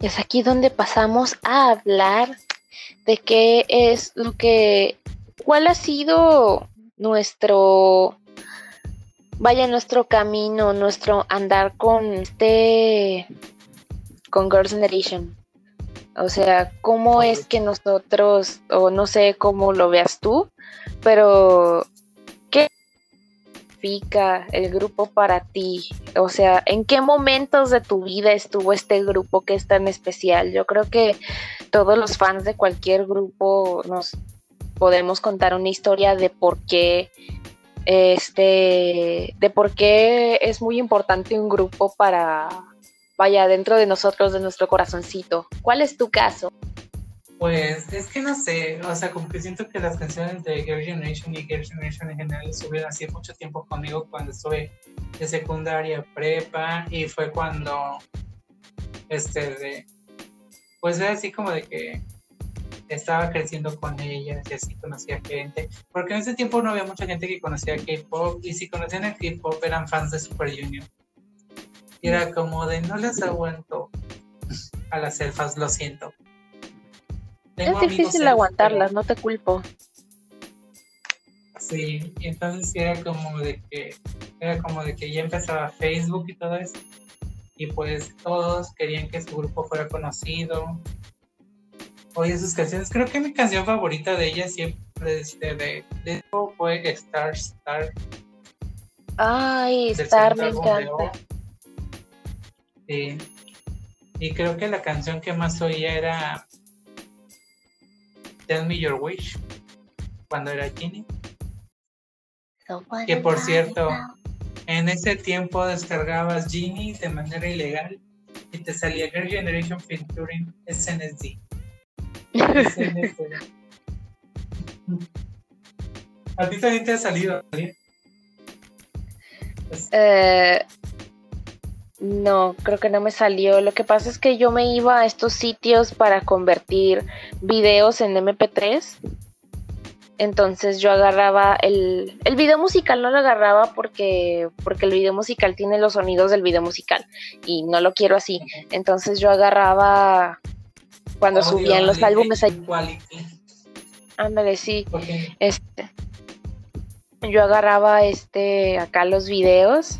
es aquí donde pasamos a hablar de qué es lo que, cuál ha sido nuestro, vaya, nuestro camino, nuestro andar con este, con Girls Generation. O sea, cómo es que nosotros, o no sé cómo lo veas tú, pero ¿qué significa el grupo para ti? O sea, ¿en qué momentos de tu vida estuvo este grupo que es tan especial? Yo creo que todos los fans de cualquier grupo nos podemos contar una historia de por qué este de por qué es muy importante un grupo para vaya dentro de nosotros, de nuestro corazoncito. ¿Cuál es tu caso? Pues es que no sé, o sea, como que siento que las canciones de Girl Generation y Girl Generation en general estuvieron así mucho tiempo conmigo cuando estuve de secundaria, prepa, y fue cuando, este, de, pues era así como de que estaba creciendo con ellas y así conocía gente, porque en ese tiempo no había mucha gente que conocía K-pop, y si conocían el K-pop eran fans de Super Junior. Y era como de no les aguanto a las elfas, lo siento. Es difícil aguantarlas, no te culpo. Sí, y entonces era como de que era como de que ya empezaba Facebook y todo eso. Y pues todos querían que su grupo fuera conocido. Oye, sus canciones, creo que mi canción favorita de ella siempre este, de, de, fue Star Star. Ay, Star me encanta. Sí. Y creo que la canción que más oía era Tell Me Your Wish, cuando era Ginny. que por cierto, en ese tiempo descargabas Genie de manera ilegal y te salía Girl Generation Featuring SNSD. ¿A ti también te ha salido? Eh, no, creo que no me salió. Lo que pasa es que yo me iba a estos sitios para convertir videos en MP3. Entonces yo agarraba el, el video musical, no lo agarraba porque, porque el video musical tiene los sonidos del video musical y no lo quiero así. Entonces yo agarraba cuando subían los álbumes ahí. Ándale, sí. Este, yo agarraba este acá los videos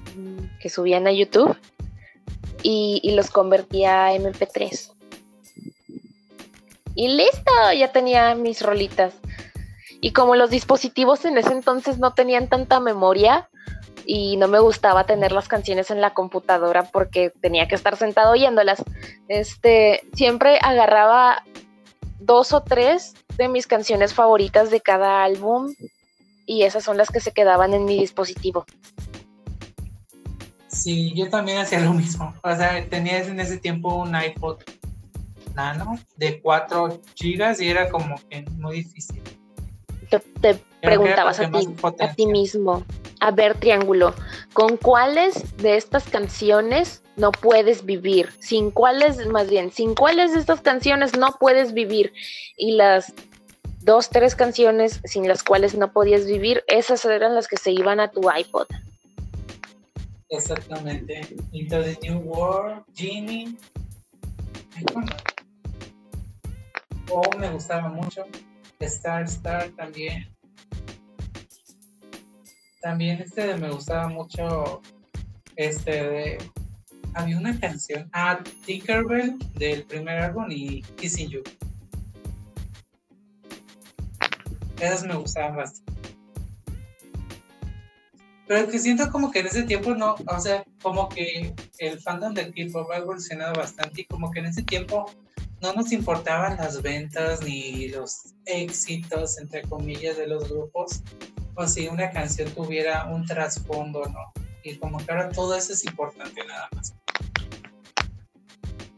que subían a YouTube y, los convertía a MP3. Y listo, ya tenía mis rolitas. Y como los dispositivos en ese entonces no tenían tanta memoria y no me gustaba tener las canciones en la computadora porque tenía que estar sentado oyéndolas, este, siempre agarraba dos o tres de mis canciones favoritas de cada álbum y esas son las que se quedaban en mi dispositivo. Sí, yo también hacía lo mismo. O sea, tenía en ese tiempo un iPod Nano de 4 gigas y era como que muy difícil. Te, preguntabas a ti, a ti mismo, a ver, Triángulo, ¿con cuáles de estas canciones no puedes vivir? ¿Sin cuáles, más bien, sin cuáles de estas canciones no puedes vivir? Y las dos, tres canciones sin las cuales no podías vivir, esas eran las que se iban a tu iPod. Exactamente. Into the New World, Genie. Oh, me gustaba mucho. Star Star también. También este me gustaba mucho. Este de. Había una canción. Ah, Tinkerbell del primer álbum y Kissing You. Esas me gustaban bastante. Pero que siento como que en ese tiempo no, o sea, como que el fandom del K-pop ha evolucionado bastante y como que en ese tiempo no nos importaban las ventas ni los éxitos, entre comillas, de los grupos, o si una canción tuviera un trasfondo, ¿no? Y como que ahora todo eso es importante nada más.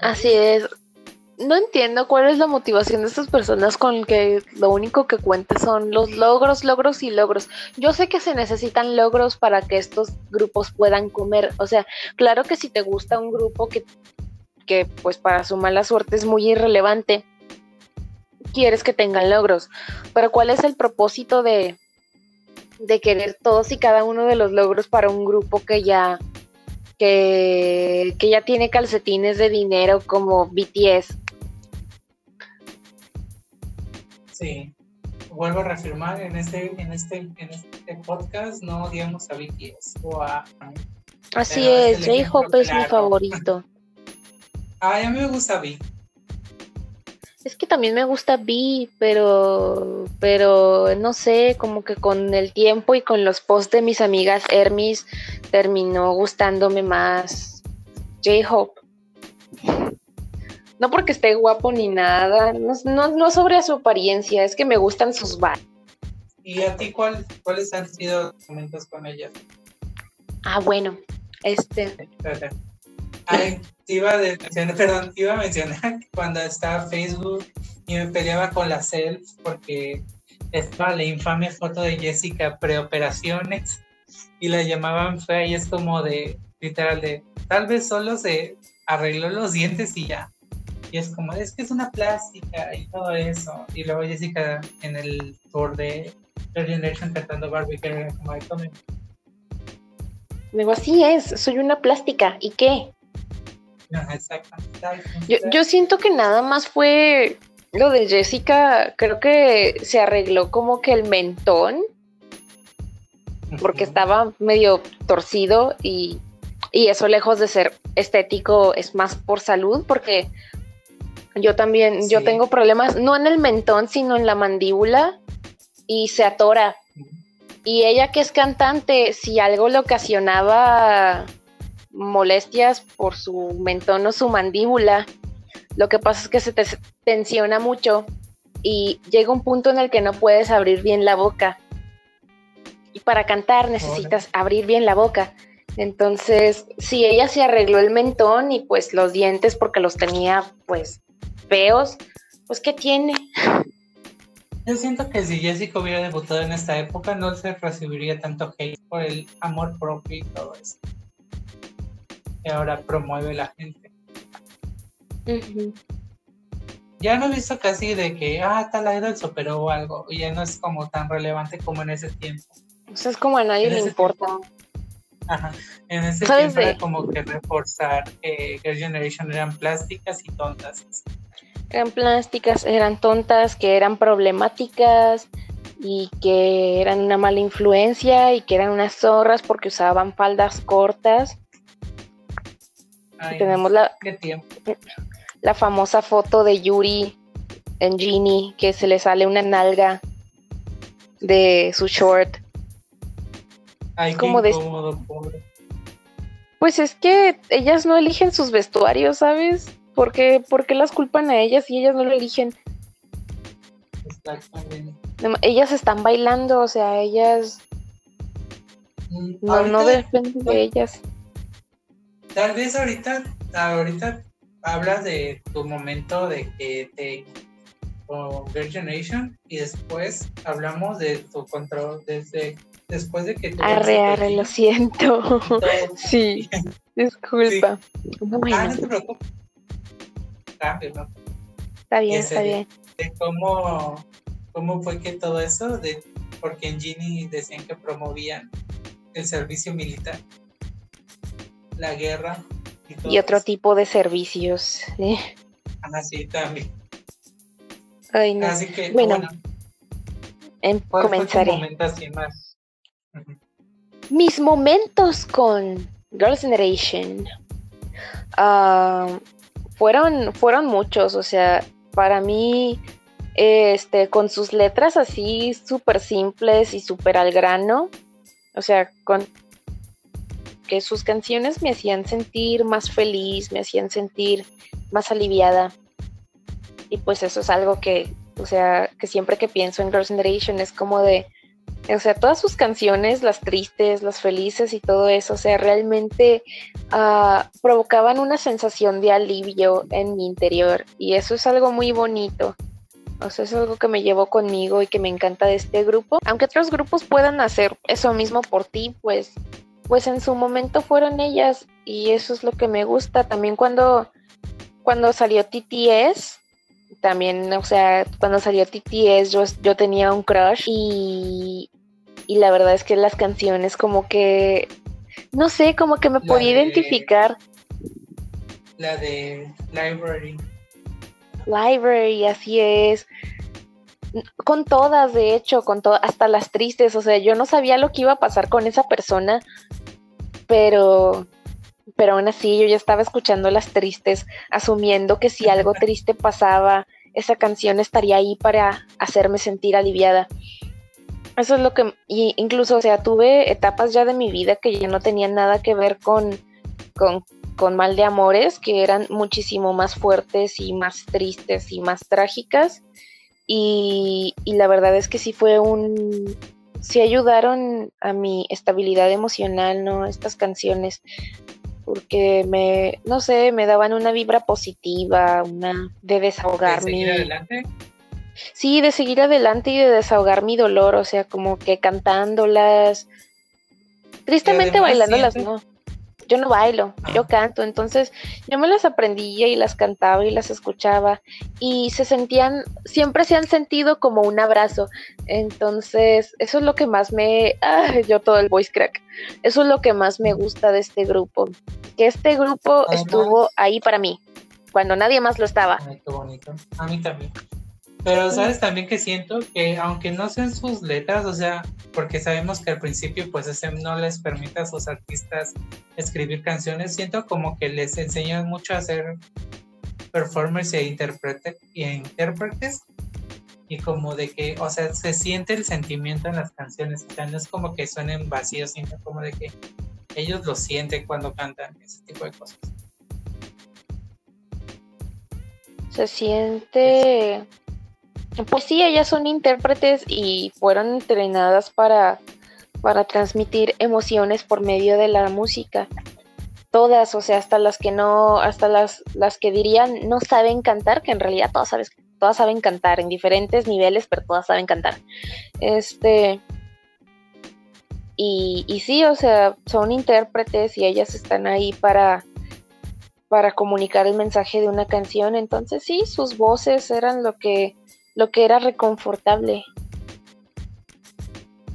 Así es no entiendo cuál es la motivación de estas personas con que lo único que cuenta son los logros, logros y logros. Yo sé que se necesitan logros para que estos grupos puedan comer. O sea, claro que si te gusta un grupo que, que pues para su mala suerte es muy irrelevante, quieres que tengan logros. Pero ¿cuál es el propósito de, de querer todos y cada uno de los logros para un grupo que ya que, que ya tiene calcetines de dinero como BTS. Sí, vuelvo a reafirmar en este, en este, en este podcast no odiamos a BTS o a Así es, J-Hope es mi favorito. Ay, a mí me gusta B. Es que también me gusta B, pero, pero no sé, como que con el tiempo y con los posts de mis amigas Hermes terminó gustándome más J-Hope. No porque esté guapo ni nada, no, no, sobre su apariencia, es que me gustan sus vibes. ¿Y a ti cuál, cuáles han sido los momentos con ella? Ah, bueno, este. Ay, te iba a mencionar, perdón, iba a mencionar cuando estaba Facebook y me peleaba con la self porque estaba la infame foto de Jessica preoperaciones y la llamaban fea y es como de, literal, de, tal vez solo se arregló los dientes y ya. Y es como, es que es una plástica y todo eso. Y luego Jessica en el tour de Third Generation cantando Barbie, era como, ay, Digo, así es, soy una plástica. ¿Y qué? Yo, yo siento que nada más fue lo de Jessica, creo que se arregló como que el mentón, porque estaba medio torcido y, y, eso lejos de ser estético es más por salud, porque yo también, yo tengo problemas, no en el mentón, sino en la mandíbula y se atora. Y ella que es cantante, si algo le ocasionaba molestias por su mentón o su mandíbula, lo que pasa es que se te tensiona mucho y llega un punto en el que no puedes abrir bien la boca. Y para cantar necesitas abrir bien la boca. Entonces, si ella se arregló el mentón y pues los dientes porque los tenía pues feos, pues ¿qué tiene? Yo siento que si Jessica hubiera debutado en esta época, no se recibiría tanto hate por el amor propio y todo eso. Que ahora promueve la gente. Ya no he visto casi de que, ah, tal idol superó o algo, y ya no es como tan relevante como en ese tiempo. O sea, es como a nadie le importa. ajá. En ese tiempo era como que reforzar que Girl Generation eran plásticas y tontas eran plásticas, eran tontas, que eran problemáticas y que eran una mala influencia y que eran unas zorras porque usaban faldas cortas. y tenemos la, la famosa foto de Yuri en Genie, que se le sale una nalga de su short. Ay, como de... Pues es que ellas no eligen sus vestuarios, ¿sabes? ¿Por qué, las culpan a ellas y ellas no lo eligen? Exactamente. Ellas están bailando, o sea, ellas mm, no, no dependen de ellas. Tal vez ahorita, ahorita hablas de tu momento de que te con Generation y después hablamos de tu control desde después de que arre arre lo siento sí disculpa ah, no te preocupes Está bien, está bien. De cómo, cómo fue que todo eso, de, porque en Gini decían que promovían el servicio militar, la guerra. Y, otro tipo de servicios. Ah, sí, también. Ay, no. Así que, bueno, em, comenzaré. Momento así más? Mis momentos con Girls' Generation. Uh, fueron, fueron muchos, o sea, para mí, este, con sus letras así súper simples y súper al grano, o sea, con que sus canciones me hacían sentir más feliz, me hacían sentir más aliviada. Y pues eso es algo que, o sea, que siempre que pienso en Girls' Generation es como de, o sea, todas sus canciones, las tristes, las felices y todo eso, o sea, realmente uh, provocaban una sensación de alivio en mi interior y eso es algo muy bonito. O sea, es algo que me llevo conmigo y que me encanta de este grupo. Aunque otros grupos puedan hacer eso mismo por ti, pues, pues en su momento fueron ellas y eso es lo que me gusta. También cuando, cuando salió TTS, también, o sea, cuando salió TTS yo, yo tenía un crush y, y la verdad es que las canciones como que no sé, como que me podía identificar. La de Library. Library, así es. Con todas, de hecho, con todas, hasta las tristes. O sea, yo no sabía lo que iba a pasar con esa persona, pero, pero aún así yo ya estaba escuchando las tristes, asumiendo que si algo triste pasaba, esa canción estaría ahí para hacerme sentir aliviada. Eso es lo que, incluso, o sea, tuve etapas ya de mi vida que ya no tenían nada que ver con, con, con mal de amores, que eran muchísimo más fuertes y más tristes y más trágicas. Y, y la verdad es que sí fue un, sí ayudaron a mi estabilidad emocional, ¿no? Estas canciones, porque me, no sé, me daban una vibra positiva, una de desahogarme. ¿De seguir adelante? Sí, de seguir adelante y de desahogar mi dolor, o sea, como que cantándolas. Tristemente bailándolas, no yo no bailo, yo canto, entonces yo me las aprendía y las cantaba y las escuchaba y se sentían, siempre se han sentido como un abrazo, entonces eso es lo que más me, ah, yo todo el voice crack, eso es lo que más me gusta de este grupo, que este grupo estuvo ahí para mí, cuando nadie más lo estaba. Ay, qué bonito, a mí también. Pero sabes también que siento que aunque no sean sus letras, o sea, porque sabemos que al principio pues ese no les permite a sus artistas escribir canciones, siento como que les enseñan mucho a hacer performers e, intérprete, y intérpretes y como de que, o sea, se siente el sentimiento en las canciones, o sea, no es como que suenen vacíos, sino como de que ellos lo sienten cuando cantan ese tipo de cosas. Se siente pues sí, ellas son intérpretes y fueron entrenadas para, para transmitir emociones por medio de la música. Todas, o sea, hasta las que no, hasta las, las que dirían no saben cantar, que en realidad todas, sabes, todas saben cantar en diferentes niveles, pero todas saben cantar. Este. Y, y sí, o sea, son intérpretes y ellas están ahí para, para comunicar el mensaje de una canción. Entonces sí, sus voces eran lo que lo que era reconfortable.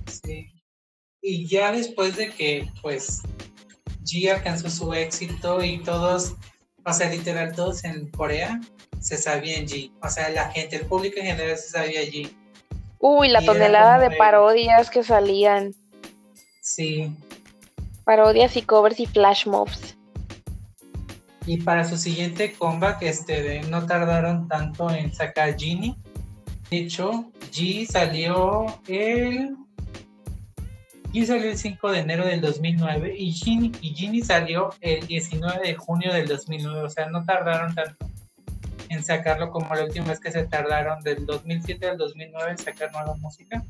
Sí. Y ya después de que, pues, G alcanzó su éxito y todos, o sea, literal, todos en Corea se sabían G. O sea, la gente, el público en general se sabía G. Uy, la tonelada de parodias que salían. Sí. Parodias y covers y flash mobs. Y para su siguiente comeback, este, no tardaron tanto en sacar Genie hecho, G salió el. G salió el 5 de enero del 2009 y Ginny, y salió el 19 de junio del 2009. O sea, no tardaron tanto en sacarlo como la última vez que se tardaron del 2007 al 2009 en sacar nueva música.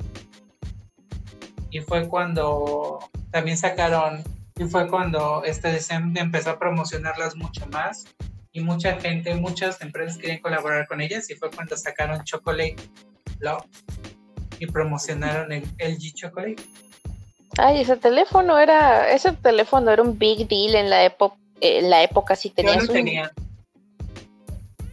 Y fue cuando también sacaron, y fue cuando este empezó a promocionarlas mucho más y mucha gente, muchas empresas querían colaborar con ellas y fue cuando sacaron Chocolate Love y promocionaron el LG Chocolate. Ay, ese teléfono era, ese teléfono era un big deal en la época, en la época si tenías yo no tenía.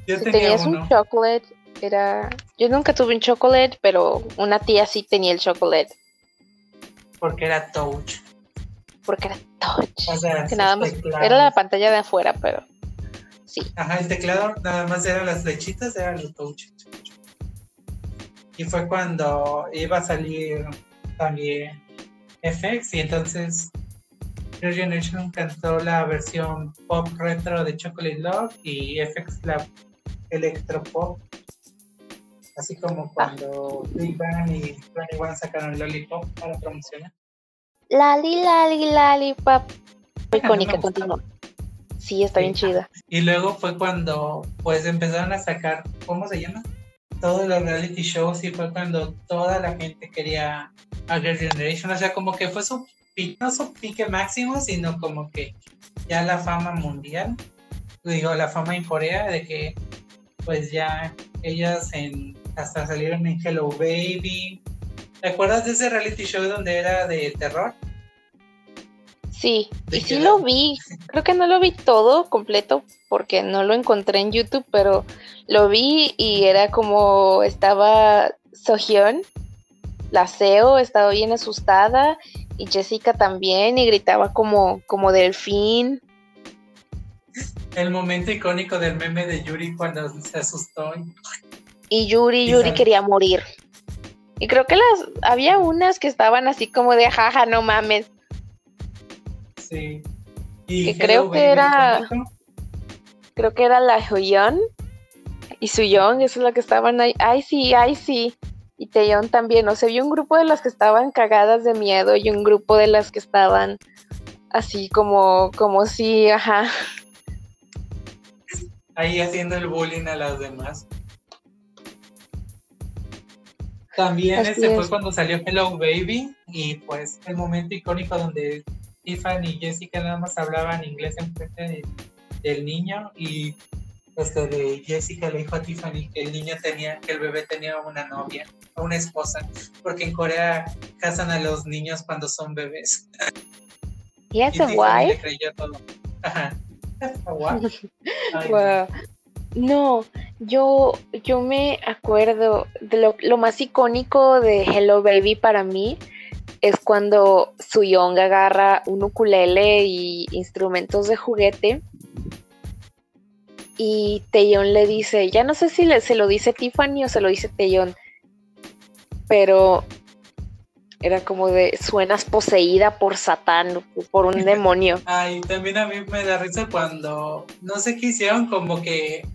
Yo si tenías un chocolate, era, yo nunca tuve un chocolate, pero una tía sí tenía el chocolate. Porque era touch. Porque era touch. O sea, que nada más, era la pantalla de afuera, pero Ajá, el teclado nada más eran las flechitas, eran los touch. Y fue cuando iba a salir también FX y entonces Your Generation cantó la versión pop retro de Chocolate Love y FX la electropop. Así como cuando Big Bang y One sacaron Lollipop para promocionar. Lali, lali, lali, pop. Icónica, continúa. Sí, está bien chida. Y luego fue cuando pues empezaron a sacar, ¿cómo se llama? Todos los reality shows y fue cuando toda la gente quería a Girl Generation. O sea, como que fue su no su pique máximo, sino como que ya la fama mundial, digo, la fama en Corea, de que pues ya ellas en, hasta salieron en Hello Baby. ¿Te acuerdas de ese reality show donde era de terror? Sí, y sí lo vi. Creo que no lo vi todo completo porque no lo encontré en YouTube, pero lo vi y era como estaba Sohyun, la SEO, estaba bien asustada Y Jessica también, y gritaba como, como delfín. El momento icónico del meme de Yuri cuando se asustó. Y Yuri, Yuri quería morir. Y creo que las había unas que estaban así como de jaja, no mames. Sí. Y que creo que era. Creo que era la Huyon y Suyong, eso es lo que estaban ahí. Ay, sí, ay, sí. Y Taeyong también. O sea, había un grupo de las que estaban cagadas de miedo y un grupo de las que estaban así como, como sí, ajá. Ahí haciendo el bullying a las demás. También este fue cuando salió Hello Baby y pues el momento icónico donde Tiffany y Jessica nada más hablaban inglés en frente del niño y este de Jessica le dijo a Tiffany que el niño tenía, que el bebé tenía una novia, una esposa, porque en Corea casan a los niños cuando son bebés. ¿Y eso guay? No, yo, yo me acuerdo de lo, lo, más icónico de Hello Baby para mí es cuando Suyong agarra un ukulele y instrumentos de juguete y Taeyong le dice, ya no sé si se lo dice Tiffany o se lo dice Taeyong, pero era como de suenas poseída por Satán, por un demonio. Ay, también a mí me da risa cuando no sé qué hicieron, como que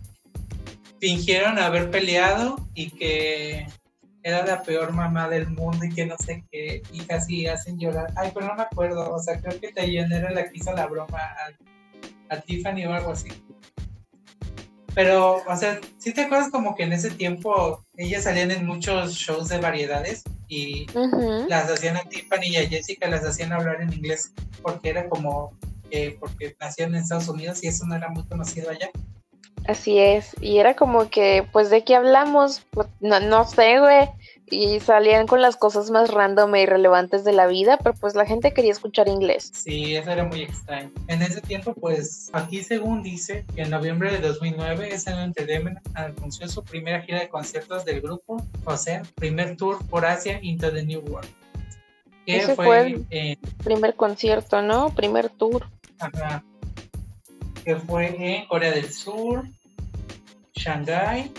fingieron haber peleado y que era la peor mamá del mundo y que no sé qué, y casi hacen llorar. Ay, pero no me acuerdo, o sea, creo que Taeyong era la que hizo la broma a, a Tiffany o algo así. Pero, o sea, si te acuerdas como que en ese tiempo ellas salían en muchos shows de variedades y las hacían a Tiffany y a Jessica las hacían hablar en inglés porque era como, eh, porque nacían en Estados Unidos y eso no era muy conocido allá. Así es, y era como que, pues, ¿de qué hablamos? Pues, no, no sé, güey y salían con las cosas más random e irrelevantes de la vida, pero pues la gente quería escuchar inglés. Sí, eso era muy extraño. En ese tiempo, pues aquí según dice, que en noviembre de 2009 SN Entertainment anunció su primera gira de conciertos del grupo, o sea, primer tour por Asia into the New World. Ese fue, el primer concierto, ¿no? Primer tour. Ajá. Que fue en Corea del Sur, Shanghai,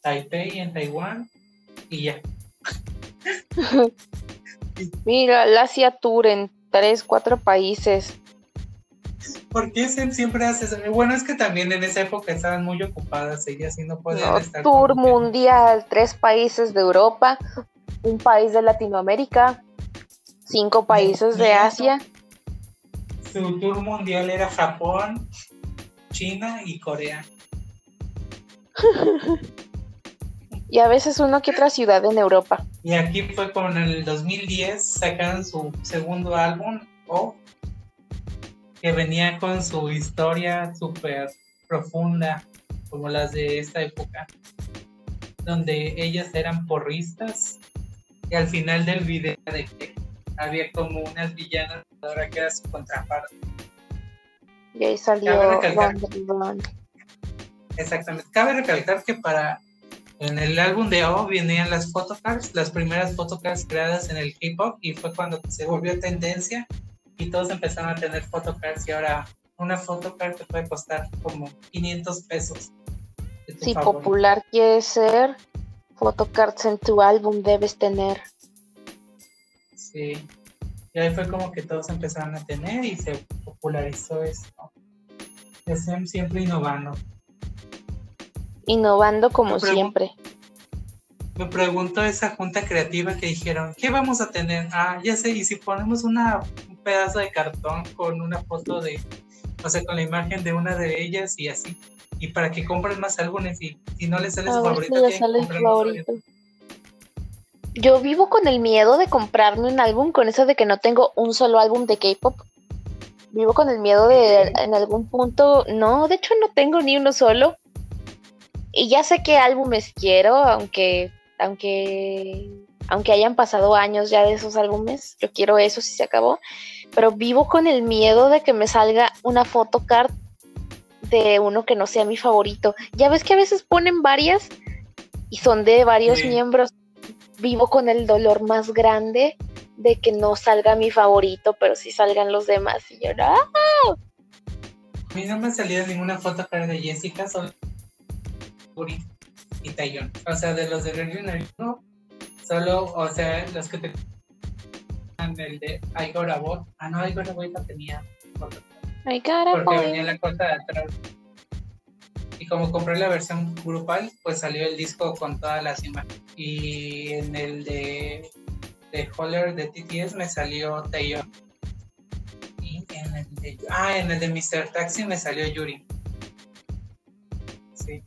Taipei en Taiwán, y ya. Mira, la Asia Tour en tres, cuatro países. ¿Por qué siempre hace eso? Bueno, es que también en esa época estaban muy ocupadas ellas y no podían estar. Tour mundial, tres países de Europa, un país de Latinoamérica, cinco países de Asia. Su tour mundial era Japón, China y Corea. y a veces uno que otra ciudad en Europa. Y aquí fue con el 2010 sacaron su segundo álbum, O, que venía con su historia súper profunda, como las de esta época, donde ellas eran porristas y al final del video de que había como unas villanas, ahora que era su contraparte. Y ahí salió Exactamente. Cabe recalcar que para en el álbum de O venían las photocards, las primeras photocards creadas en el hip hop y fue cuando se volvió tendencia y todos empezaron a tener photocards y ahora una photocard te puede costar como 500 pesos. Si popular quieres ser, photocards en tu álbum debes tener. Sí. Y ahí fue como que todos empezaron a tener y se popularizó esto. SM siempre innovando innovando como siempre. Me pregunto esa junta creativa que dijeron, ¿qué vamos a tener? Ah, ya sé, y si ponemos una, un pedazo de cartón con una foto de, o sea, con la imagen de una de ellas y así, y para que compren más álbumes y si no les sale su favorito, Yo vivo con el miedo de comprarme un álbum, con eso de que no tengo un solo álbum de K-pop. Vivo con el miedo de en algún punto, no, de hecho no tengo ni uno solo y ya sé qué álbumes quiero, aunque, aunque, aunque hayan pasado años ya de esos álbumes, yo quiero eso si se acabó, pero vivo con el miedo de que me salga una photocard de uno que no sea mi favorito. Ya ves que a veces ponen varias y son de varios miembros. Vivo con el dolor más grande de que no salga mi favorito, pero sí salgan los demás. Y yo, ¡ah! A mí no me ha salido ninguna foto cara de Jessica, solo y Tayon. O sea, de los de Virgin no, solo, o sea, los que te el de I Got a Boy. Ah, no, I Got a no tenía Porque venía la cosa de atrás. Como compré la versión grupal, pues salió el disco con todas las imágenes. Y en el de, de Holler de TTS me salió Taeyeon. Y en el de, ah, en el de Mr. Taxi me salió Yuri. Sí.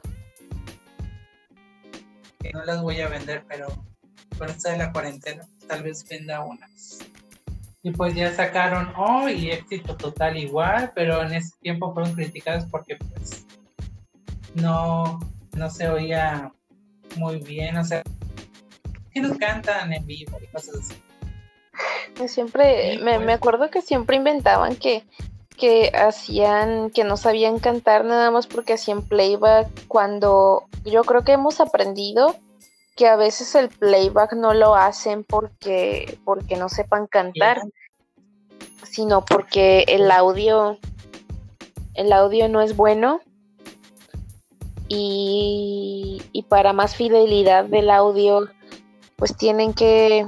Que no las voy a vender, pero con esto de la cuarentena, tal vez venda unas. Y pues ya sacaron, oh, y éxito total igual, pero en ese tiempo fueron criticadas porque pues no, no se oía muy bien, o sea, que no cantan en vivo y cosas así. Pues Siempre, Sí, me, pues. me acuerdo que siempre inventaban que, que hacían, que no sabían cantar nada más porque hacían playback, cuando yo creo que hemos aprendido que a veces el playback no lo hacen porque, porque no sepan cantar, sino porque el audio, el audio no es bueno. Y, y para más fidelidad del audio, pues tienen que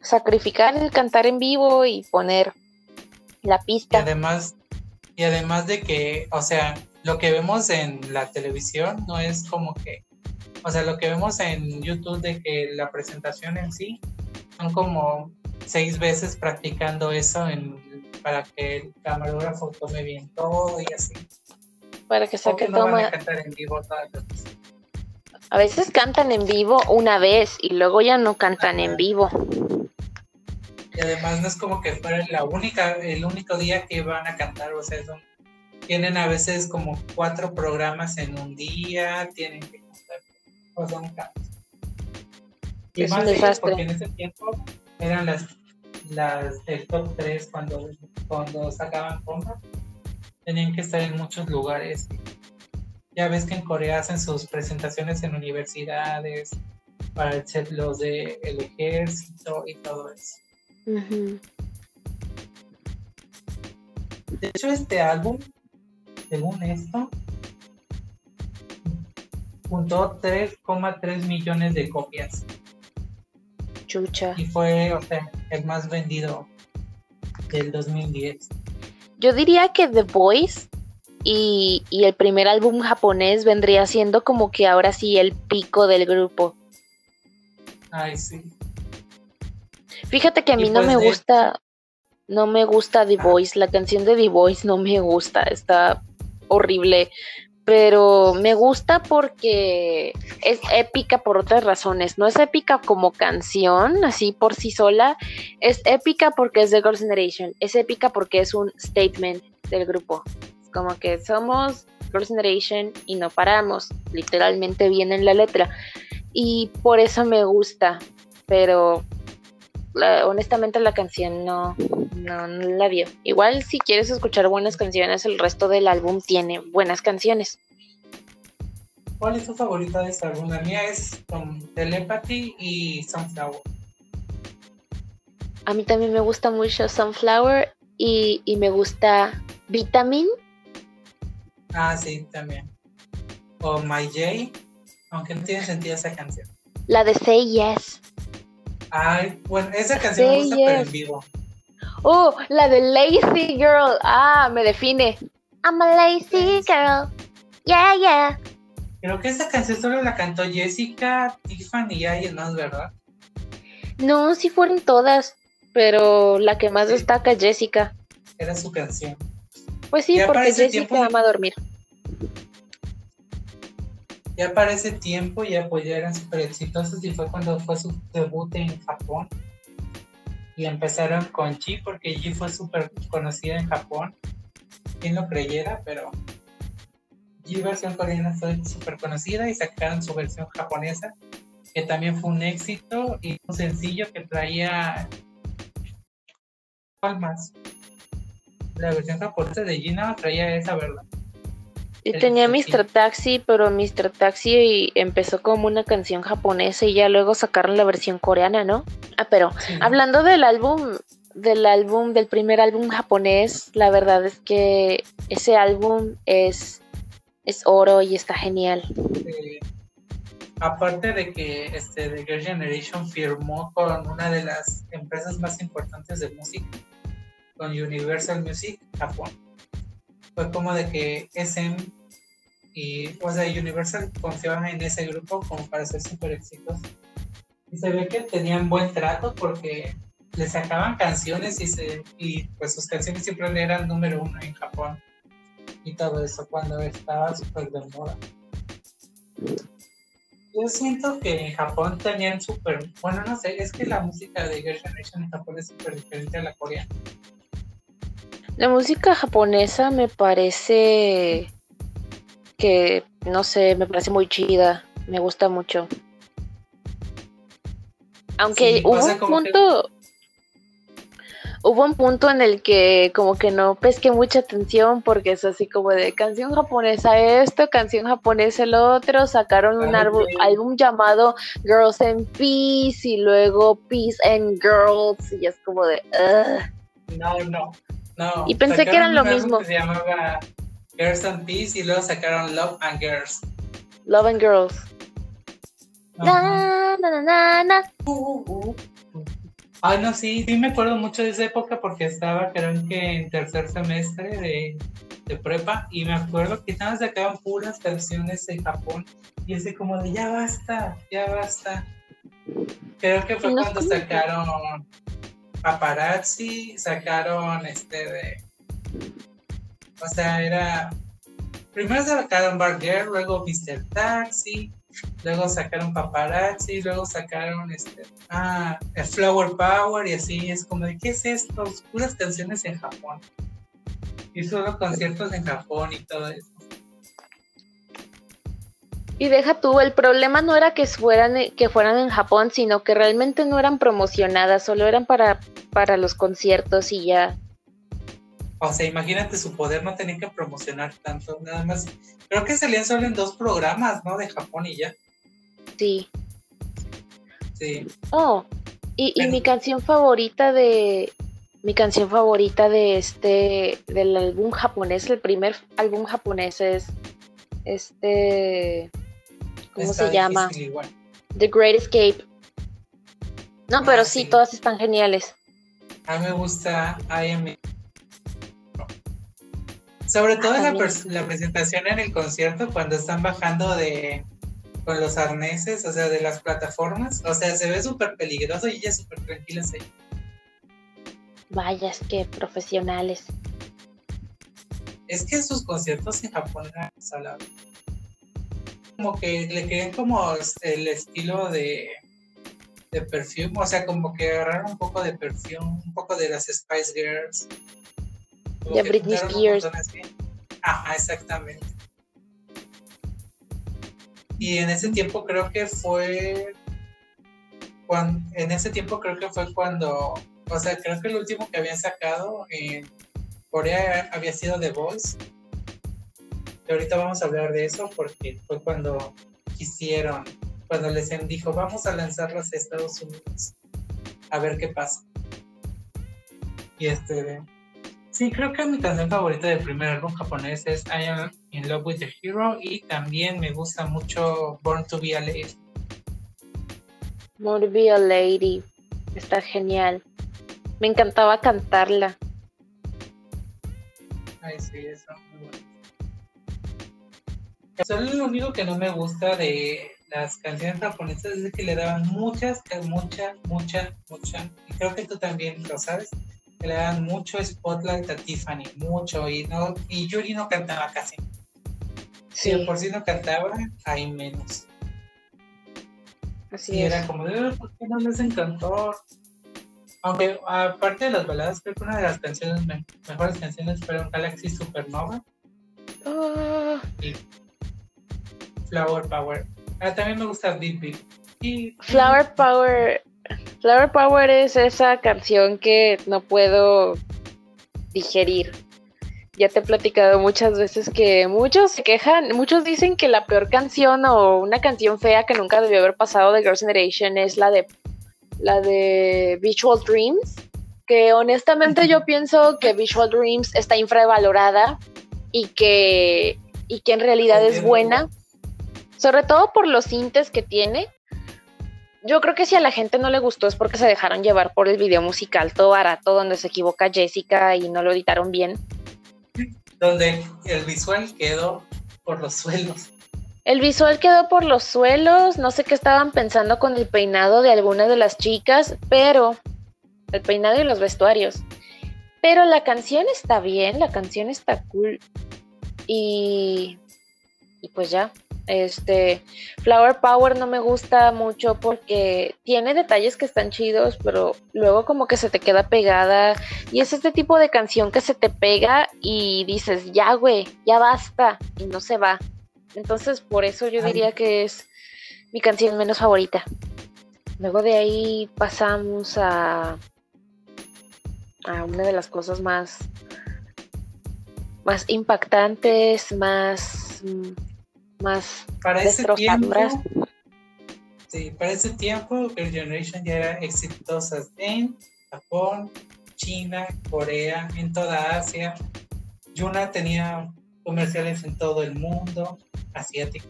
sacrificar el cantar en vivo y poner la Y pista. además, y además de que, o sea, lo que vemos en la televisión no es como que, o sea, lo que vemos en YouTube de que la presentación en sí son como seis veces practicando eso en, para que el camarógrafo tome bien todo y así. Para que saque no van toma. a cantar en vivo todas las veces. A veces cantan en vivo una vez y luego ya no cantan en vivo. Y además no es como que fuera la única, el único día que van a cantar, o sea, son- tienen a veces como cuatro programas en un día, tienen que cantar, o sea, un caos. Y Es más un desastre. porque en ese tiempo eran las, las del top 3 cuando, cuando sacaban compras, tenían que estar en muchos lugares. Ya ves que en Corea hacen sus presentaciones en universidades, para el los del ejército y todo eso. De hecho, este álbum, según esto, juntó 3,3 millones de copias Chucha. y fue, o sea, el más vendido del 2010. Yo diría que The Voice y, y el primer álbum japonés vendría siendo como que ahora sí el pico del grupo. Ay, sí. Fíjate que a mí no pues me de- gusta, no me gusta The. Voice, la canción de The Voice no me gusta, está horrible, pero me gusta porque es épica por otras razones, no es épica como canción, así por sí sola, es épica porque es de Girls' Generation, es épica porque es un statement del grupo, como que somos Girls' Generation y no paramos, literalmente viene en la letra, y por eso me gusta, pero la- honestamente la canción no, no, no la vio. Igual si quieres escuchar buenas canciones, el resto del álbum tiene buenas canciones. ¿Cuál es tu favorita de este álbum? La mía es con Telepathy y Sunflower. A mí también me gusta mucho Sunflower y, y me gusta Vitamin. Ah, sí, también. O My J, aunque no tiene sentido esa canción. La de Say Yes. Ay, bueno, esa canción me gusta, pero yes. en vivo. Oh, la de Lazy Girl. Ah, me define. I'm a lazy girl. Yeah, yeah. Creo que esa canción solo la cantó Jessica, Tiffany y alguien más, ¿verdad? No, sí fueron todas, pero la que más Sí. destaca es Jessica. Era su canción. Pues sí, porque Jessica tiempo- ama dormir. Ya para ese tiempo ya pues ya eran exitosos y fue cuando fue su debut en Japón. Y empezaron con G porque G fue súper conocida en Japón. Quien lo creyera, pero G versión coreana fue súper conocida y sacaron su versión japonesa, que también fue un éxito y un sencillo que traía... ¿Cuál más? La versión japonesa de Gina traía esa, ¿verdad? Y tenía Mr. Taxi, pero Mr. Taxi empezó como una canción japonesa y ya luego sacaron la versión coreana, ¿no? Ah, pero hablando del álbum, del álbum, del primer álbum japonés, la verdad es que ese álbum es, es oro y está genial. aparte de que este, The Girl Generation firmó con una de las empresas más importantes de música, con Universal Music Japón fue como de que SM y, o sea, Universal confiaban en ese grupo como para ser súper exitosos. Y se ve que tenían buen trato porque le sacaban canciones y, se, y pues sus canciones siempre eran número uno en Japón y todo eso cuando estaba súper de moda. Yo siento que en Japón tenían súper, bueno, no sé, es que la música de Girl Generation en Japón es súper diferente a la coreana. La música japonesa me parece que, no sé, me parece muy chida, me gusta mucho. Aunque hubo un punto, hubo un punto en el que como que no pesqué mucha atención porque es así como de canción japonesa esto, canción japonesa el otro, sacaron un álbum, llamado Girls and Peace y luego Peace and Girls y es como de... No, no, y pensé que eran lo mismo. se llamaba Girls and Peace y luego sacaron Love and Girls. Love and Girls. Na, na, na, na, Ay, no, sí, sí me acuerdo mucho de esa época porque estaba, creo que en tercer semestre de, de prepa y me acuerdo que nada sacaban puras canciones de Japón y ese como de ya basta, ya basta. Creo que fue cuando sacaron paparazzi, sacaron este de. O sea, era. Primero sacaron Bar Girl, luego Mr. Taxi, luego sacaron paparazzi, luego sacaron este. Ah, Flower Power y así. Es como de, ¿qué es esto? Puras canciones en Japón. Y solo conciertos en Japón y todo eso. Y deja tú, el problema no era que fueran, que fueran en Japón, sino que realmente no eran promocionadas, solo eran para, para los conciertos y ya. O sea, imagínate su poder, no tenían que promocionar tanto, nada más. Creo que salían solo en dos programas, ¿no? De Japón y ya. Sí. Sí. Oh, y, y mi canción favorita de. Mi canción favorita de este. del álbum japonés, el primer álbum japonés es. Este. ¿Cómo se llama? The Great Escape. No, pero ah, sí, todas están geniales. A mí me gusta I Am Sobre todo ah, la, presentación en el concierto cuando están bajando de con los arneses, o sea, de las plataformas. O sea, se ve súper peligroso y ella súper tranquila ahí. Vaya, es que profesionales. Es que sus conciertos en Japón eran salados como que le querían como el estilo de, de perfume, o sea, como que agarraron un poco de perfume, un poco de las Spice Girls. De Britney Spears. Ajá, exactamente. Y en ese tiempo creo que fue cuando, en ese tiempo creo que fue cuando, o sea, creo que el último que habían sacado en Corea había sido The Voice ahorita vamos a hablar de eso porque fue cuando quisieron, cuando les dijo, vamos a lanzarlas a Estados Unidos, a ver qué pasa. Y este, sí, creo que mi canción favorita del primer álbum japonés es I Am in Love with the Hero y también me gusta mucho Born to be a Lady. Born to be a Lady, está genial. Me encantaba cantarla. Ay, sí, eso, muy bueno. Solo lo único que no me gusta de las canciones japonesas es que le daban muchas, muchas, muchas, muchas, y creo que tú también lo sabes, que le daban mucho spotlight a Tiffany, mucho, y no, y Yuri no cantaba casi. Si por si no cantaba, hay menos. Así y era como, ¿por qué no les encantó? Aunque aparte de las baladas, creo que una de las canciones, mejores canciones fueron Galaxy Supernova. Oh. Flower Power. Ah, también me gusta Beat Beat. Flower Power. Flower Power es esa canción que no puedo digerir. ya te he platicado muchas veces que muchos se quejan, muchos dicen que la peor canción o una canción fea que nunca debió haber pasado de Girls' Generation es la de la de Visual Dreams, que honestamente yo pienso que Visual Dreams está infravalorada y que y que en realidad es buena, sobre todo por los sintes que tiene. Yo creo que si a la gente no le gustó es porque se dejaron llevar por el video musical todo barato donde se equivoca Jessica y no lo editaron bien donde el visual quedó por los suelos. El visual quedó por los suelos, no sé qué estaban pensando con el peinado de algunas de las chicas, pero el peinado y los vestuarios. Pero la canción está bien, la canción está cool. Y, y pues ya, este, Flower Power no me gusta mucho porque tiene detalles que están chidos, pero luego como que se te queda pegada. Y es este tipo de canción que se te pega y dices, ya, güey, ya basta. Y no se va. Entonces, por eso yo diría que es mi canción menos favorita. Luego de ahí pasamos a, a una de las cosas más, más impactantes, más más para ese tiempo sí, para ese tiempo el Generation ya era exitosa en Japón, China, Corea, en toda Asia. Yuna tenía comerciales en todo el mundo asiático.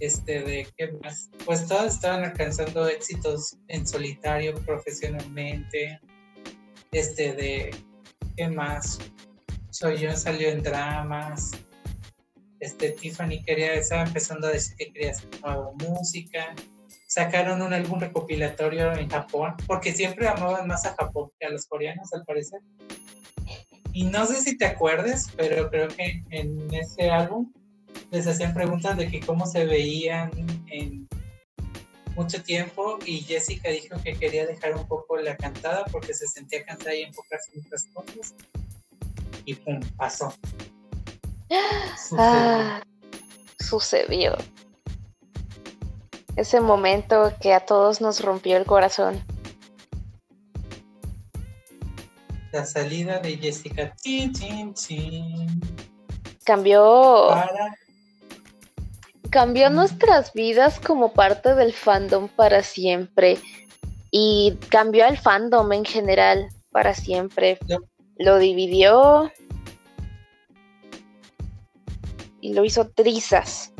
Este de qué más, pues todos estaban alcanzando éxitos en solitario, profesionalmente. Este de qué más, Soyeon salió en dramas, este, Tiffany quería, estaba empezando a decir que quería hacer nueva música. Sacaron un álbum recopilatorio en Japón, porque siempre amaban más a Japón que a los coreanos, al parecer. Y no sé si te acuerdes, pero creo que en ese álbum les hacían preguntas de que cómo se veían en mucho tiempo y Jessica dijo que quería dejar un poco la cantada porque se sentía cansada y enfocarse en otras cosas. Y pum, pasó. Ah, sucedió. Ese momento que a todos nos rompió el corazón. La salida de Jessica. Cambió. Cambió nuestras vidas como parte del fandom para siempre. Y cambió al fandom en general para siempre. Lo dividió, y lo hizo trizas.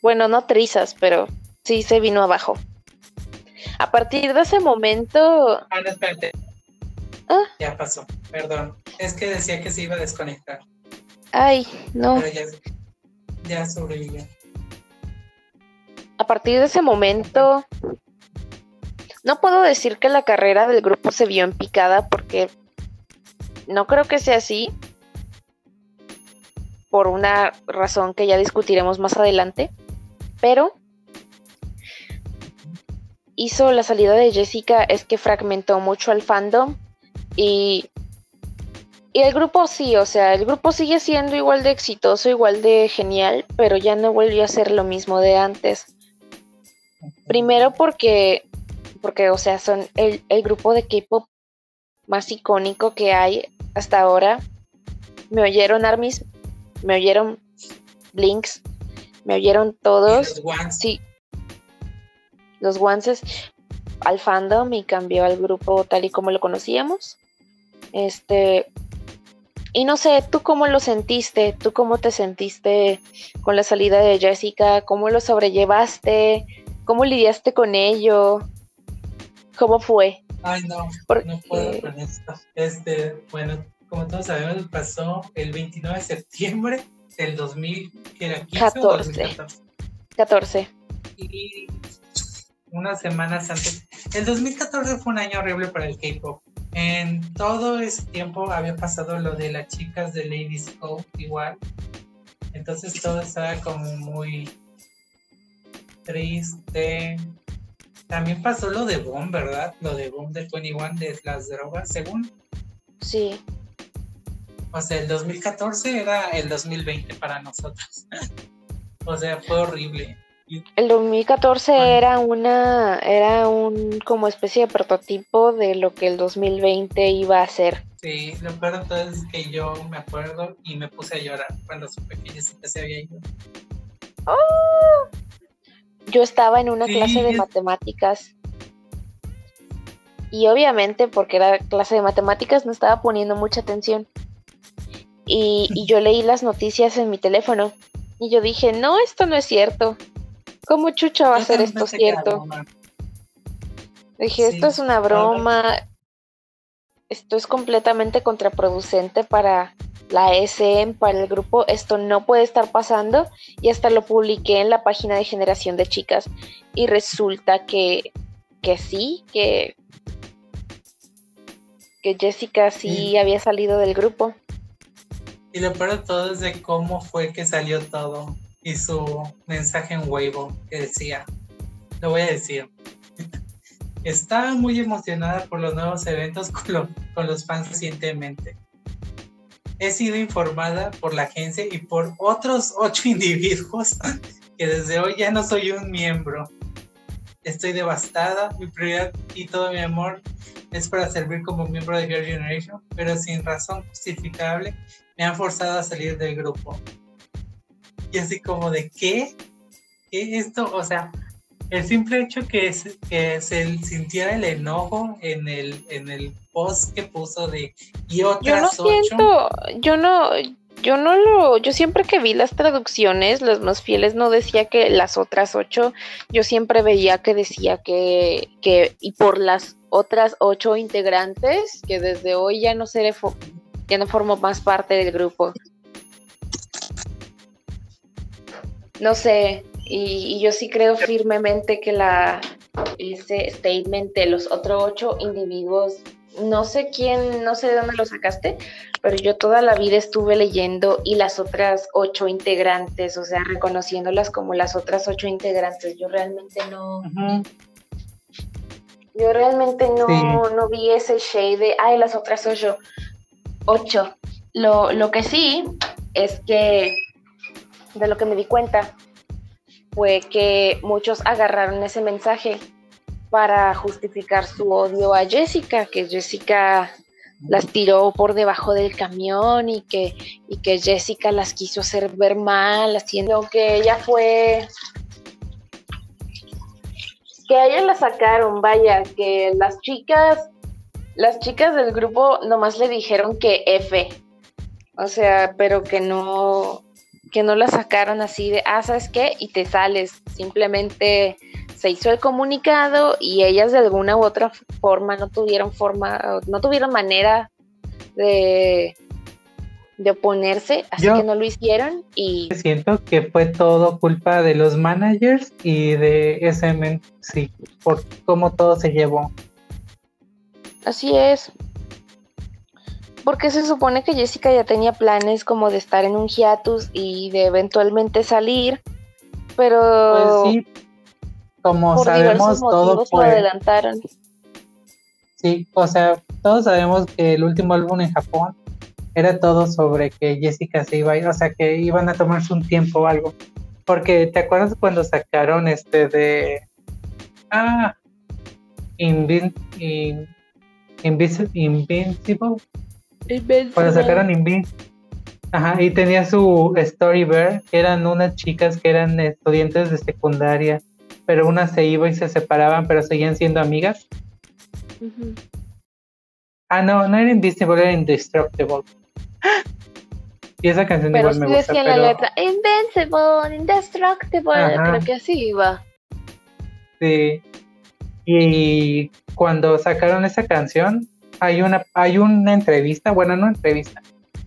Bueno, no trizas, pero sí se vino abajo. A partir de ese momento. Ah, no, espérate. ¿Ah? Ya pasó, perdón. Es que decía que se iba a desconectar. Ay, no. Pero ya, ya sobrevivió. A partir de ese momento. No puedo decir que la carrera del grupo se vio en picada porque no creo que sea así por una razón que ya discutiremos más adelante, pero hizo la salida de Jessica es que fragmentó mucho al fandom y, y el grupo sí, o sea, el grupo sigue siendo igual de exitoso, igual de genial, pero ya no volvió a ser lo mismo de antes. Primero porque, porque o sea, son el, el grupo de K-pop más icónico que hay hasta ahora. Me oyeron Armis, me oyeron Blinks, me oyeron todos. Los sí. Los Wances al fandom y cambió al grupo tal y como lo conocíamos. Este. Y no sé, ¿tú cómo lo sentiste? ¿Tú cómo te sentiste con la salida de Jessica? ¿Cómo lo sobrellevaste? ¿Cómo lidiaste con ello? ¿Cómo fue? Ay, no, no puedo con esto. Este, bueno, como todos sabemos, pasó el 29 de septiembre del 2000, que era 15 14. Y unas semanas antes. El 2014 fue un año horrible para el K-pop. En todo ese tiempo había pasado lo de las chicas de Ladies Go igual. Entonces todo estaba como muy triste. También pasó lo de Bomb, ¿verdad? Lo de Bomb de 21 de las drogas, según. Sí. O sea, el 2014 era el 2020 para nosotros. o sea, fue horrible. El 2014 era una era un como especie de prototipo de lo que el 2020 iba a ser. Sí, lo peor de todo es que yo me acuerdo y me puse a llorar cuando supe que Jessica se había ido. ¡Oh! Yo estaba en una clase de matemáticas y obviamente porque era clase de matemáticas no estaba poniendo mucha atención. Y, y, yo leí las noticias en mi teléfono y yo dije, no, esto no es cierto. ¿Cómo chucha va a ser esto cierto? Dije, esto es una broma, esto es completamente contraproducente para la SM, para el grupo, esto no puede estar pasando. Y hasta lo publiqué en la página de generación de chicas. Y resulta que, que sí, que, que Jessica sí. había salido del grupo. Y lo peor todo es de cómo fue que salió todo y su mensaje en Weibo que decía, lo voy a decir, estaba muy emocionada por los nuevos eventos con, con los fans recientemente. He sido informada por la agencia y por otros ocho individuos que desde hoy ya no soy un miembro. Estoy devastada, mi prioridad y todo mi amor es para servir como miembro de Girl Generation, pero sin razón justificable me han forzado a salir del grupo. Y así como de, ¿qué? ¿Qué esto? O sea, el simple hecho que, que se sintiera el enojo en el, en el post que puso de y otras yo no siento, yo no, yo no lo, yo siempre que vi las traducciones, los más fieles no decía que las otras ocho, yo siempre veía que decía que, que y por las otras ocho integrantes, que desde hoy ya no seré, ya no formo más parte del grupo. No sé, y, yo sí creo firmemente que la ese statement de los otros ocho individuos, no sé quién, no sé de dónde lo sacaste, pero yo toda la vida estuve leyendo y las otras ocho integrantes, o sea, reconociéndolas como las otras ocho integrantes. Yo realmente no. Yo realmente no, no vi ese shade de, ay, las otras ocho. Ocho. Lo, lo que sí es que, de lo que me di cuenta, fue que muchos agarraron ese mensaje para justificar su odio a Jessica, que Jessica las tiró por debajo del camión y que, y que Jessica las quiso hacer ver mal, haciendo que ella fue que a ella la sacaron, vaya, que las chicas, las chicas del grupo nomás le dijeron que F, o sea, pero que no, que no la sacaron así de, ah, ¿sabes qué? Y te sales. Simplemente se hizo el comunicado y ellas de alguna u otra forma no tuvieron forma, no tuvieron manera de, de oponerse, así que no lo hicieron y... Siento que fue todo culpa de los managers y de SM, sí, por cómo todo se llevó. Así es. Porque se supone que Jessica ya tenía planes como de estar en un hiatus y de eventualmente salir, pero pues sí, como sabemos todo fue... adelantaron. Sí, o sea, todos sabemos que el último álbum en Japón era todo sobre que Jessica se iba a ir, o sea, que iban a tomarse un tiempo o algo. Porque te acuerdas cuando sacaron este de ah Invin, Invincible cuando sacaron Invincible. Ajá, y tenía su Story Bear, eran unas chicas que eran estudiantes de secundaria, pero una se iba y se separaban, pero seguían siendo amigas. Ah, no, no era Invisible, era Indestructible. Y esa canción igual me gusta. Decía la letra Invincible, Indestructible, creo que así iba. Sí. Y cuando sacaron esa canción, hay una, hay una entrevista, bueno, no entrevista,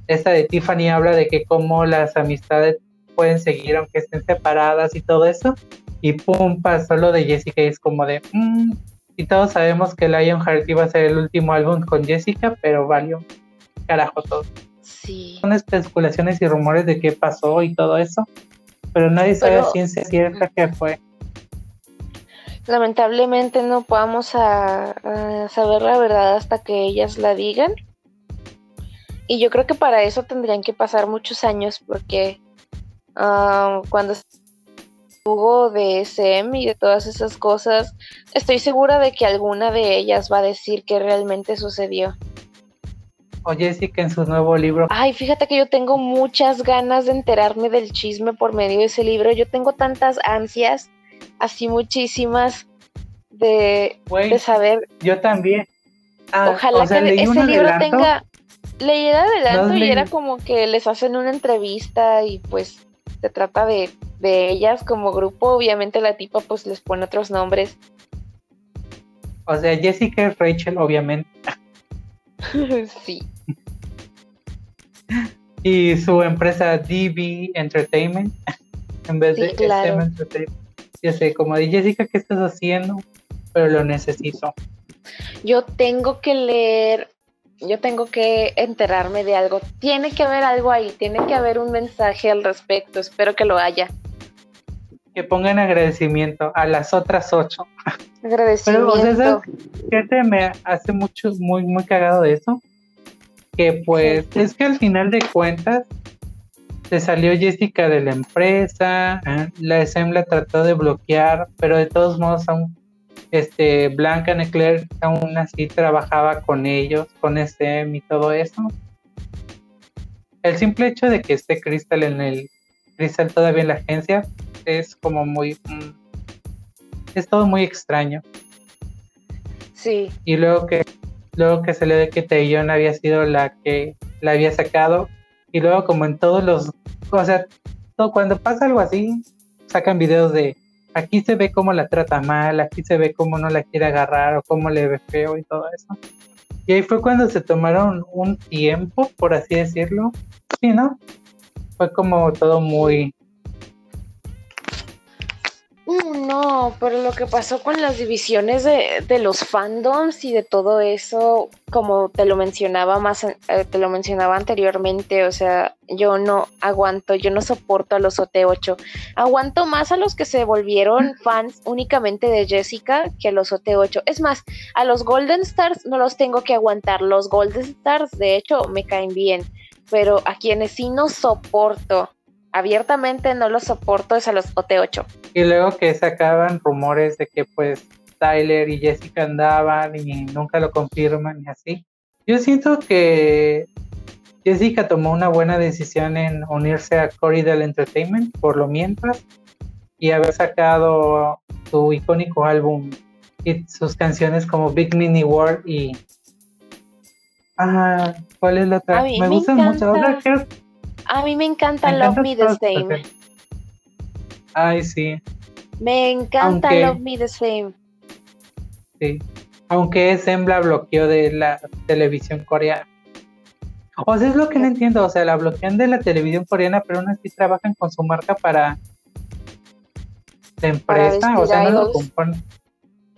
esta de Tiffany habla de que cómo las amistades pueden seguir aunque estén separadas y todo eso, y pum, pasó lo de Jessica y es como de, mm", y todos sabemos que Lionheart iba a ser el último álbum con Jessica, pero valió carajo todo. Sí. Son especulaciones y rumores de qué pasó y todo eso, pero nadie sabe si ciencia cierta qué fue lamentablemente no podamos a, saber la verdad hasta que ellas la digan. Y yo creo que para eso tendrían que pasar muchos años porque ah, cuando hubo de SM y de todas esas cosas, estoy segura de que alguna de ellas va a decir que realmente sucedió. o Jessica en su nuevo libro. Ay, fíjate que yo tengo muchas ganas de enterarme del chisme por medio de ese libro. Yo tengo tantas ansias, así muchísimas, de, de saber. Yo también. Ah, Ojalá que ese libro tenga. Leí el adelanto y era como que les hacen una entrevista y pues se trata de, de ellas como grupo. Obviamente la tipa pues les pone otros nombres. O sea, Jessica es Rachel, obviamente. sí. Y su empresa DB Entertainment, en vez de SM Entertainment. Yo sé, como de Jessica, ¿qué estás haciendo? Pero lo necesito. Yo tengo que leer, yo tengo que enterarme de algo. Tiene que haber algo ahí, tiene que haber un mensaje al respecto. Espero que lo haya. Que pongan agradecimiento a las otras ocho. Agradecimiento. Pero, o sea, me hace mucho, muy, muy cagado de eso? Que pues, es que al final de cuentas, se salió Jessica de la empresa, ¿eh? la SM la trató de bloquear, pero de todos modos aún este, Blanca Necler aún así trabajaba con ellos, con SM y todo eso. El simple hecho de que esté Crystal en el Crystal todavía en la agencia es como muy mm, es todo muy extraño. Sí. Y luego que luego que se le ve que Taeyeon había sido la que la había sacado y luego como en todos los o sea, todo, cuando pasa algo así sacan videos de aquí se ve cómo la trata mal, aquí se ve cómo no la quiere agarrar o cómo le ve feo y todo eso. Y ahí fue cuando se tomaron un tiempo, por así decirlo. Sí, ¿no? Fue como todo muy, no, pero lo que pasó con las divisiones de, los fandoms y de todo eso, como te lo mencionaba más, eh, te lo mencionaba anteriormente, o sea, yo no aguanto, yo no soporto a los OT8. Aguanto más a los que se volvieron fans únicamente de Jessica que a los OT8. Es más, a los Golden Stars no los tengo que aguantar. Los Golden Stars, de hecho, me caen bien, pero a quienes sí no soporto abiertamente no lo soporto es a los OT8. Y luego que sacaban rumores de que pues Tyler y Jessica andaban y nunca lo confirman y así. Yo siento que Jessica tomó una buena decisión en unirse a Corridor Entertainment por lo mientras y haber sacado su icónico álbum y sus canciones como Big Mini World y ah, ¿cuál es la otra? me, gustan mucho. Otra a mí me encanta Love Me the Same. Ay, sí. Me encanta Love Me the Same. Sí. Aunque Sembla bloqueó de la televisión coreana. O sea, es lo que no entiendo. O sea, la bloquean de la televisión coreana, pero aún así trabajan con su marca para la empresa. O sea, no lo componen.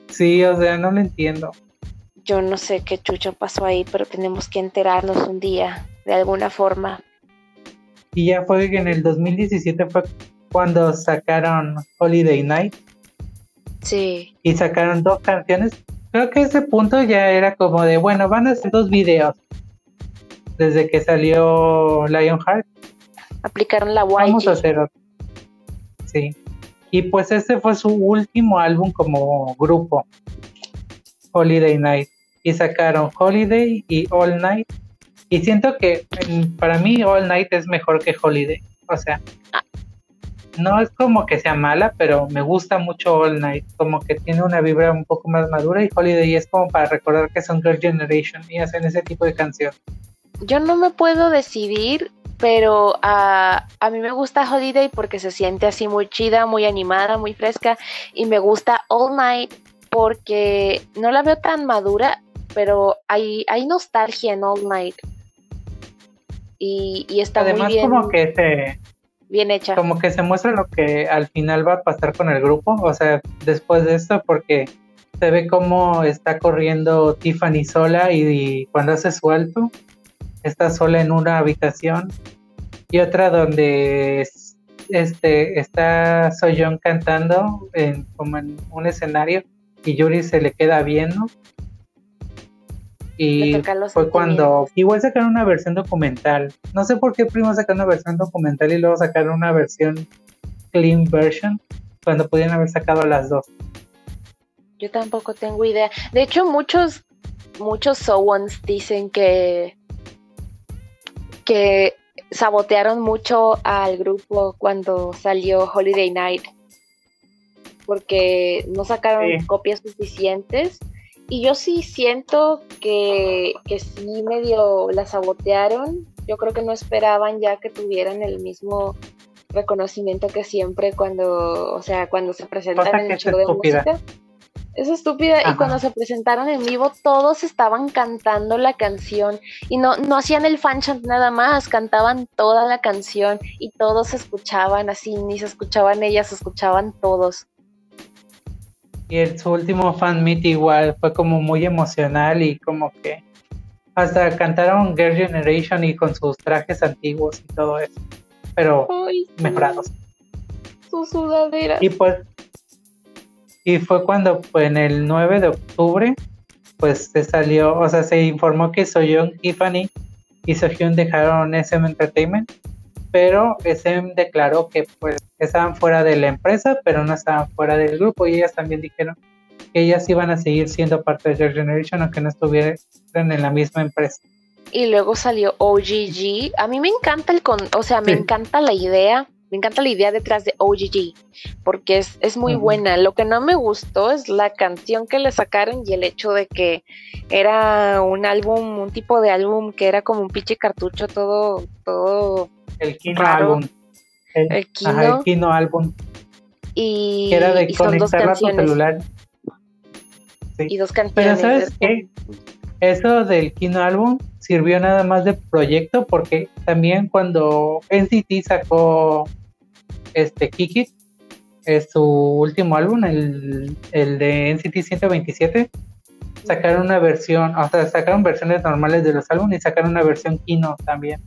Sí, o sea, no lo entiendo. Yo no sé qué chucho pasó ahí, pero tenemos que enterarnos un día, de alguna forma. Y ya fue que en el 2017 fue cuando sacaron Holiday Night. Sí. Y sacaron dos canciones. Creo que ese punto ya era como de, bueno, van a hacer dos videos. Desde que salió Lionheart. Aplicaron la YG. Vamos a hacer otro. Sí. Y pues ese fue su último álbum como grupo. Holiday Night. Y sacaron Holiday y All Night y siento que para mí All Night es mejor que Holiday. O sea, no es como que sea mala, pero me gusta mucho All Night. Como que tiene una vibra un poco más madura y Holiday es como para recordar que son Girl Generation y hacen ese tipo de canción. Yo no me puedo decidir, pero a, a mí me gusta Holiday porque se siente así muy chida, muy animada, muy fresca. Y me gusta All Night porque no la veo tan madura, pero hay, hay nostalgia en All Night y, y está Además, muy bien. como que se bien hecha. Como que se muestra lo que al final va a pasar con el grupo, o sea, después de esto, porque se ve cómo está corriendo Tiffany sola y, cuando hace su alto, está sola en una habitación y otra donde este está Soyeon cantando en, como en un escenario y Yuri se le queda viendo y fue cuando igual sacaron una versión documental. No sé por qué primero sacaron una versión documental y luego sacaron una versión clean version cuando pudieran haber sacado las dos. Yo tampoco tengo idea. De hecho, muchos muchos Sowons dicen que que sabotearon mucho al grupo cuando salió Holiday Night porque no sacaron copias suficientes y yo sí siento que, que sí medio la sabotearon. Yo creo que no esperaban ya que tuvieran el mismo reconocimiento que siempre cuando, o sea, cuando se presentan en el show de música. Es estúpida. Y cuando se presentaron en vivo, todos estaban cantando la canción. Y no, no hacían el fan chant nada más, cantaban toda la canción y todos se escuchaban así, ni se escuchaban ellas, se escuchaban todos. Y el, su último fan meet igual fue como muy emocional y como que hasta cantaron Girl Generation y con sus trajes antiguos y todo eso. Pero mejorados. Su sudadera. Y pues y fue cuando pues, en el 9 de octubre pues se salió, o sea, se informó que Soyoung, Tiffany y Sohyun dejaron SM Entertainment, pero SM declaró que pues estaban fuera de la empresa, pero no estaban fuera del grupo y ellas también dijeron que ellas iban a seguir siendo parte de Your Generation aunque no estuvieran en la misma empresa. Y luego salió OGG. A mí me encanta el con, o sea, me encanta la idea me encanta la idea detrás de OGG, porque es, es muy buena. Lo que no me gustó es la canción que le sacaron y el hecho de que era un álbum, un tipo de álbum que era como un pinche cartucho todo, todo. El Kino álbum. El, Kino. álbum. Y, era de conectar a tu celular. Y dos canciones. Pero ¿sabes qué? Eso del Kino álbum sirvió nada más de proyecto porque también cuando NCT sacó este Kiki, es su último álbum, el, el de NCT 127, sacaron una versión, o sea, sacaron versiones normales de los álbumes y sacaron una versión Kino también.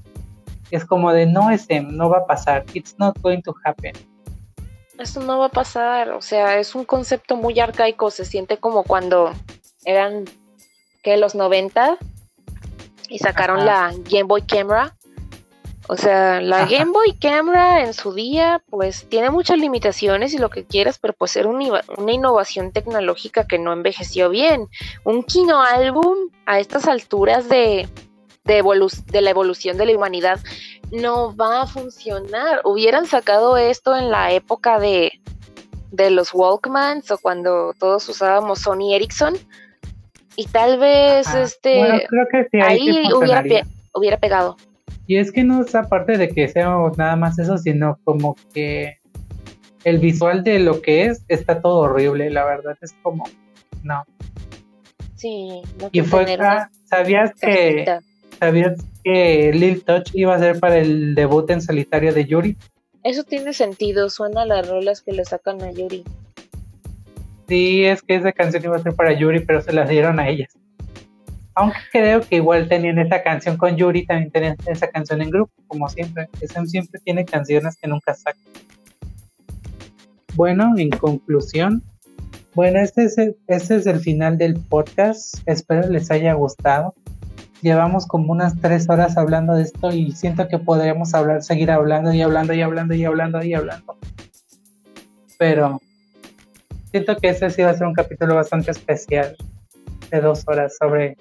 Es como de no es no va a pasar, it's not going to happen. Esto no va a pasar, o sea, es un concepto muy arcaico, se siente como cuando eran que los 90 y sacaron la Game Boy Camera. O sea, la Game Boy Camera en su día, pues tiene muchas limitaciones y lo que quieras, pero pues era una, innovación tecnológica que no envejeció bien. Un Kino álbum a estas alturas de, de, de la evolución de la humanidad no va a funcionar. Hubieran sacado esto en la época de, de los Walkmans o cuando todos usábamos Sony Ericsson y tal vez este ahí, hubiera, hubiera pegado. Y es que no es aparte de que sea nada más eso, sino como que el visual de lo que es está todo horrible, la verdad es como no. Sí, y fue sabías que sabías que Lil Touch iba a ser para el debut en solitario de Yuri. Eso tiene sentido, suena a las rolas que le sacan a Yuri. Sí, es que esa canción iba a ser para Yuri, pero se la dieron a ellas. Aunque creo que igual tenían esa canción con Yuri, también tenían esa canción en grupo, como siempre. SM siempre tiene canciones que nunca saca. Bueno, en conclusión, bueno, este es, el, este es el final del podcast. Espero les haya gustado. Llevamos como unas tres horas hablando de esto y siento que podríamos hablar, seguir hablando y hablando y hablando y hablando y hablando. Pero siento que ese sí va a ser un capítulo bastante especial de dos horas sobre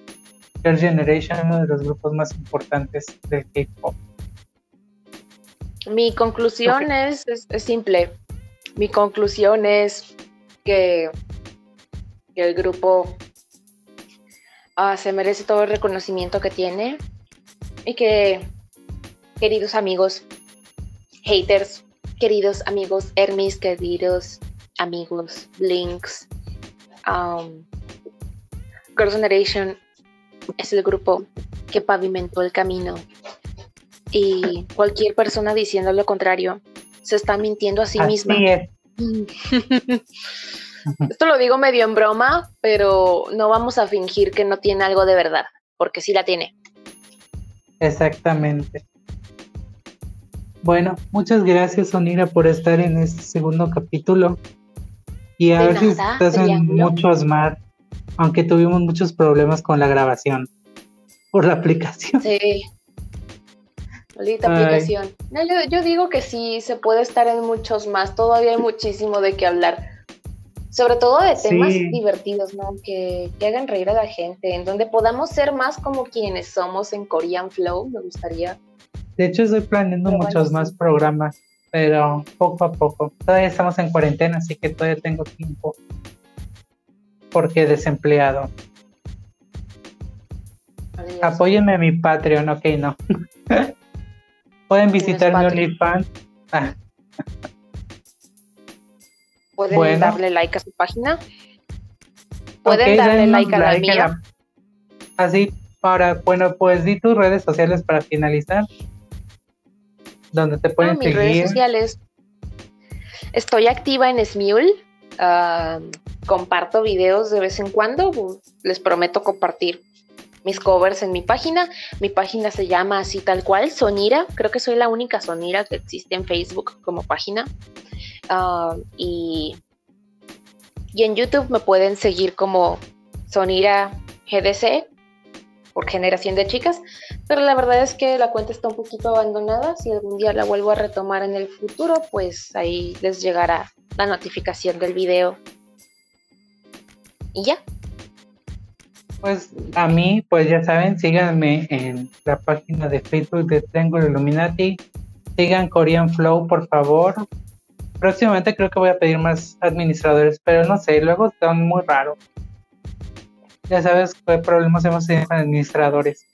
Girl Generation, uno de los grupos más importantes del K-pop. Mi conclusión es, simple. Mi conclusión es que, el grupo ah, se merece todo el reconocimiento que tiene y que, queridos amigos, haters, queridos amigos Hermes, queridos amigos, Blinks, um, Girls' Generation es el grupo que pavimentó el camino y cualquier persona diciendo lo contrario se está mintiendo a sí misma. Esto lo digo medio en broma, pero no vamos a fingir que no tiene algo de verdad, porque sí la tiene. Exactamente. Bueno, muchas gracias, Onira, por estar en este segundo capítulo. Y a veces estás en muchos más, aunque tuvimos muchos problemas con la grabación por la aplicación. Sí. Maldita aplicación. yo, digo que sí, se puede estar en muchos más. Todavía hay muchísimo de qué hablar. Sobre todo de temas divertidos, ¿no? Que, que, hagan reír a la gente, en donde podamos ser más como quienes somos en Korean Flow, me gustaría. De hecho, estoy planeando muchos más programas, pero poco a poco. Todavía estamos en cuarentena, así que todavía tengo tiempo. Porque desempleado. Apóyenme a mi Patreon, ok, no. Pueden visitar mi OnlyFans. Ah. Pueden darle like a su página. Pueden darle like a la mía. Así, para, bueno, pues di tus redes sociales para finalizar. Donde te pueden ah, seguir. Mis redes sociales. Estoy activa en Smule. comparto videos de vez en cuando. Les prometo compartir mis covers en mi página. Mi página se llama así tal cual, Sonira. Creo que soy la única Sonira que existe en Facebook como página. Y, y en YouTube me pueden seguir como Sonira GDC por generación de chicas, pero la verdad es que la cuenta está un poquito abandonada. Si algún día la vuelvo a retomar en el futuro, pues ahí les llegará la notificación del video. Y ya. Pues a mí, pues ya saben, síganme en la página de Facebook de Triangle Illuminati. Sigan Korean Flow, por favor. Próximamente creo que voy a pedir más administradores, pero no sé, luego están muy raros. Ya sabes qué problemas hemos tenido con administradores.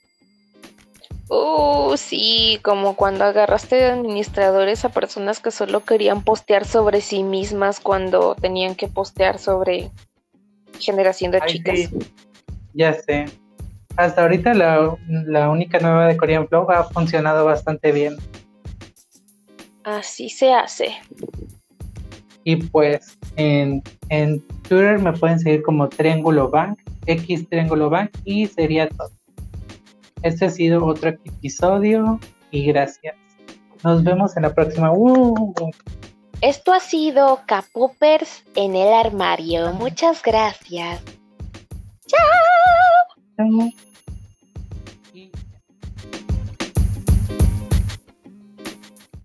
Uh, sí, como cuando agarraste de administradores a personas que solo querían postear sobre sí mismas cuando tenían que postear sobre generación de chicas. Ya sé. Hasta ahorita la, única nueva de Korean Flow ha funcionado bastante bien. Así se hace. Y pues en, en Twitter me pueden seguir como Triángulo Bank, X Triángulo Bank y sería todo. Este ha sido otro episodio y gracias. Nos vemos en la próxima. Esto ha sido Capopers en el armario. Muchas gracias. 加油！